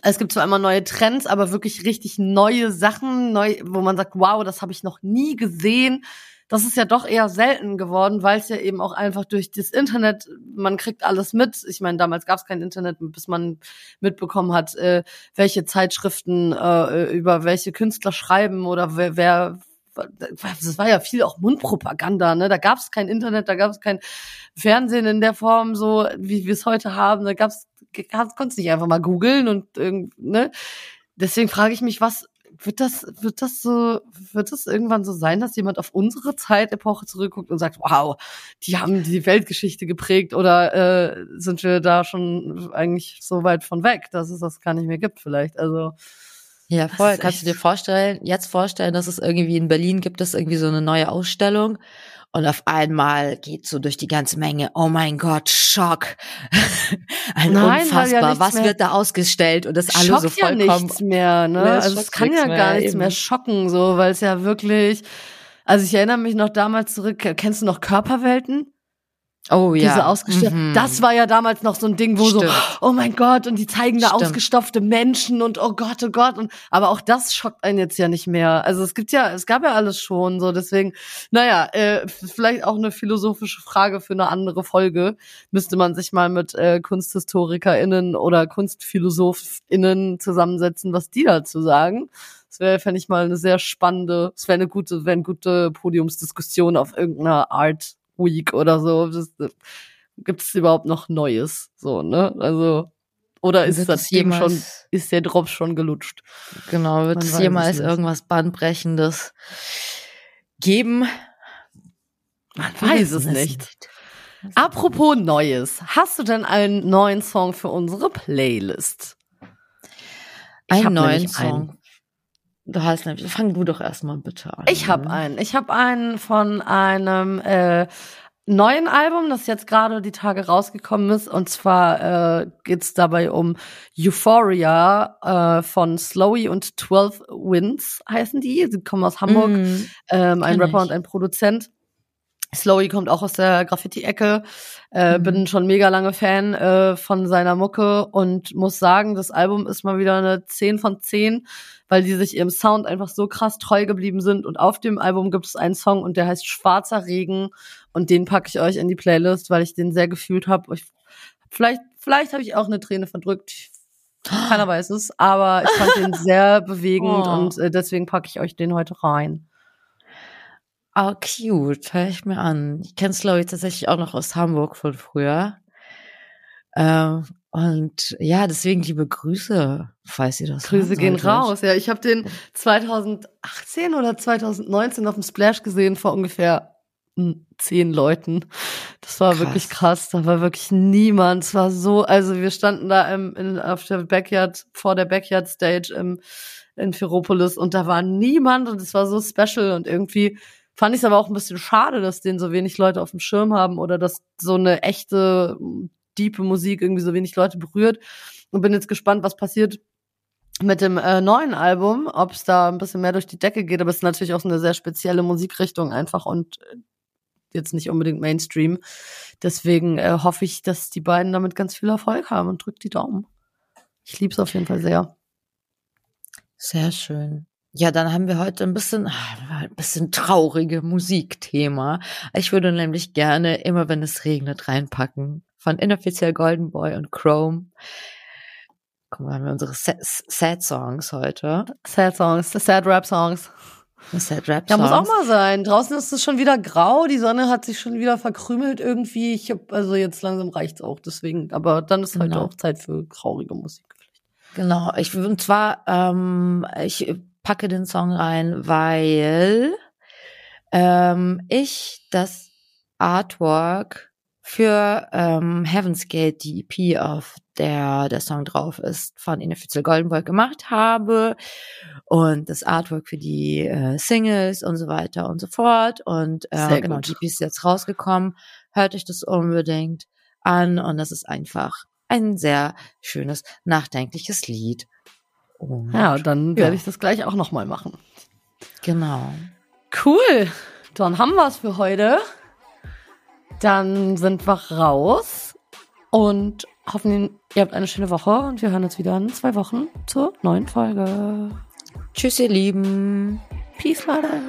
es gibt zwar immer neue Trends, aber wirklich richtig neue Sachen, neu, wo man sagt, wow, das habe ich noch nie gesehen. Das ist ja doch eher selten geworden, weil es ja eben auch einfach durch das Internet, man kriegt alles mit. Ich meine, damals gab es kein Internet, bis man mitbekommen hat, äh, welche Zeitschriften äh, über welche Künstler schreiben oder wer, wer das war ja viel auch Mundpropaganda, ne? Da gab es kein Internet, da gab es kein Fernsehen in der Form, so wie wir es heute haben. Da gab es konntest nicht einfach mal googeln und ne? Deswegen frage ich mich, was wird das, wird das so, wird das irgendwann so sein, dass jemand auf unsere Zeitepoche zurückguckt und sagt, wow, die haben die Weltgeschichte geprägt oder äh, sind wir da schon eigentlich so weit von weg, dass es das gar nicht mehr gibt vielleicht? Also ja, voll. Kannst du dir vorstellen, jetzt vorstellen, dass es irgendwie in Berlin gibt es irgendwie so eine neue Ausstellung und auf einmal geht so durch die ganze Menge, oh mein Gott, Schock. [laughs] Ein Nein, unfassbar, ja was mehr. wird da ausgestellt und das alles so vollkommen. Ja nichts mehr, ne? Ja, also es kann ja gar nichts eben. mehr schocken, so, weil es ja wirklich, also ich erinnere mich noch damals zurück, kennst du noch Körperwelten? Oh ja. Diese ausgestopfte. Mhm. Das war ja damals noch so ein Ding, wo Stimmt. so, oh mein Gott, und die zeigen da Stimmt. ausgestopfte Menschen und oh Gott, oh Gott. Und, aber auch das schockt einen jetzt ja nicht mehr. Also es gibt ja, es gab ja alles schon so. Deswegen, naja, äh, vielleicht auch eine philosophische Frage für eine andere Folge. Müsste man sich mal mit äh, KunsthistorikerInnen oder Kunstphilosophinnen zusammensetzen, was die dazu sagen. Das wäre, fände ich mal eine sehr spannende, es wäre eine gute, wäre eine gute Podiumsdiskussion auf irgendeiner Art Week oder so. Äh, Gibt es überhaupt noch Neues? So, ne? Also, oder ist das Ding schon, ist der Drop schon gelutscht? Genau, wird es jemals irgendwas Bahnbrechendes geben? Man weiß es nicht. nicht. Apropos Neues, hast du denn einen neuen Song für unsere Playlist? einen neuen Song. Einen. Du hast nämlich, fang du doch erstmal bitte an. Ich habe einen. Ich habe einen von einem äh, neuen Album, das jetzt gerade die Tage rausgekommen ist. Und zwar äh, geht dabei um Euphoria äh, von Slowy und 12 Winds heißen die. Sie kommen aus Hamburg. Mm, ähm, ein Rapper ich. und ein Produzent. Slowy kommt auch aus der Graffiti-Ecke. Äh, mhm. Bin schon mega lange Fan äh, von seiner Mucke und muss sagen, das Album ist mal wieder eine 10 von 10, weil die sich ihrem Sound einfach so krass treu geblieben sind. Und auf dem Album gibt es einen Song und der heißt Schwarzer Regen und den packe ich euch in die Playlist, weil ich den sehr gefühlt habe. Vielleicht, vielleicht habe ich auch eine Träne verdrückt. Keiner weiß es, aber ich fand den [laughs] sehr bewegend oh. und äh, deswegen packe ich euch den heute rein. Oh, cute. Hör ich mir an. Ich kenne Slowy tatsächlich auch noch aus Hamburg von früher. Ähm, und ja, deswegen liebe Grüße, falls ihr das Grüße gehen raus. Ja, ich habe den 2018 oder 2019 auf dem Splash gesehen vor ungefähr hm, zehn Leuten. Das war krass. wirklich krass. Da war wirklich niemand. Es war so, also wir standen da im, in, auf der Backyard, vor der Backyard Stage im, in Ferropolis und da war niemand und es war so special und irgendwie Fand ich es aber auch ein bisschen schade, dass den so wenig Leute auf dem Schirm haben oder dass so eine echte, diepe Musik irgendwie so wenig Leute berührt. Und bin jetzt gespannt, was passiert mit dem äh, neuen Album, ob es da ein bisschen mehr durch die Decke geht. Aber es ist natürlich auch so eine sehr spezielle Musikrichtung einfach und äh, jetzt nicht unbedingt Mainstream. Deswegen äh, hoffe ich, dass die beiden damit ganz viel Erfolg haben und drückt die Daumen. Ich liebe es auf jeden Fall sehr. Sehr schön. Ja, dann haben wir heute ein bisschen, ah, ein bisschen traurige Musikthema. Ich würde nämlich gerne immer, wenn es regnet, reinpacken. Von inoffiziell Golden Boy und Chrome. Guck mal, haben wir unsere Sad Songs heute. Sad Songs, Sad Rap Songs. Sad Rap Songs. Ja, muss auch mal sein. Draußen ist es schon wieder grau, die Sonne hat sich schon wieder verkrümelt irgendwie. Ich hab, also jetzt langsam reicht's auch, deswegen. Aber dann ist heute genau. auch Zeit für traurige Musik. Genau, ich und zwar ähm, ich packe den Song rein, weil ähm, ich das Artwork für ähm, Heaven's Gate, die EP auf der der Song drauf ist, von Inoffizial Goldenberg gemacht habe und das Artwork für die äh, Singles und so weiter und so fort. Und äh, genau, die ist jetzt rausgekommen. Hört euch das unbedingt an und das ist einfach ein sehr schönes, nachdenkliches Lied. Und, ja, dann werde ja. ich das gleich auch nochmal machen. Genau. Cool. Dann haben wir es für heute. Dann sind wir raus und hoffen, ihr habt eine schöne Woche und wir hören uns wieder in zwei Wochen zur neuen Folge. Tschüss, ihr Lieben. Peace, Leute.